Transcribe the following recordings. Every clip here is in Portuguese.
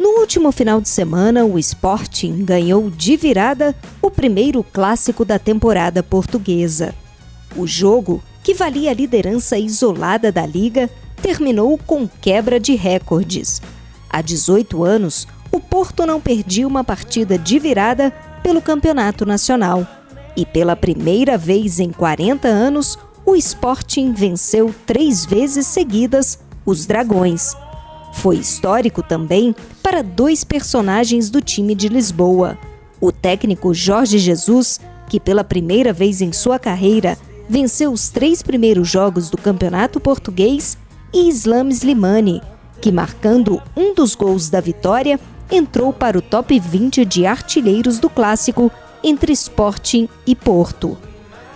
No último final de semana, o Sporting ganhou de virada o primeiro clássico da temporada portuguesa. O jogo, que valia a liderança isolada da liga, terminou com quebra de recordes. Há 18 anos, o Porto não perdia uma partida de virada pelo Campeonato Nacional. E pela primeira vez em 40 anos, o Sporting venceu três vezes seguidas os Dragões. Foi histórico também para dois personagens do time de Lisboa: o técnico Jorge Jesus, que pela primeira vez em sua carreira venceu os três primeiros jogos do Campeonato Português, e Islam Slimani, que marcando um dos gols da vitória, entrou para o top 20 de artilheiros do clássico entre Sporting e Porto.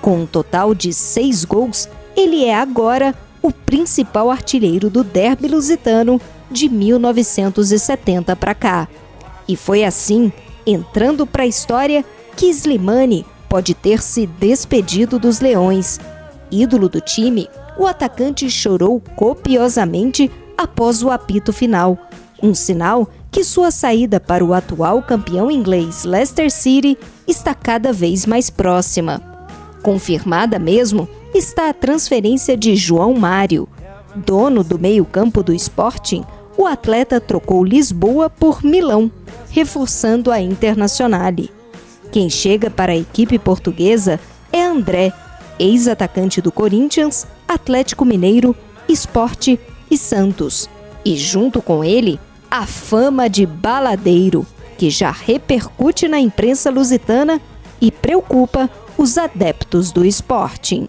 Com um total de seis gols, ele é agora o principal artilheiro do derby lusitano de 1970 para cá. E foi assim, entrando para a história, que Slimani pode ter se despedido dos Leões. Ídolo do time, o atacante chorou copiosamente após o apito final, um sinal que sua saída para o atual campeão inglês Leicester City está cada vez mais próxima. Confirmada mesmo está a transferência de João Mário. Dono do meio-campo do Sporting, o atleta trocou Lisboa por Milão, reforçando a Internazionale. Quem chega para a equipe portuguesa é André, ex-atacante do Corinthians, Atlético Mineiro, Esporte e Santos. E junto com ele, a fama de baladeiro, que já repercute na imprensa lusitana e preocupa os adeptos do Sporting.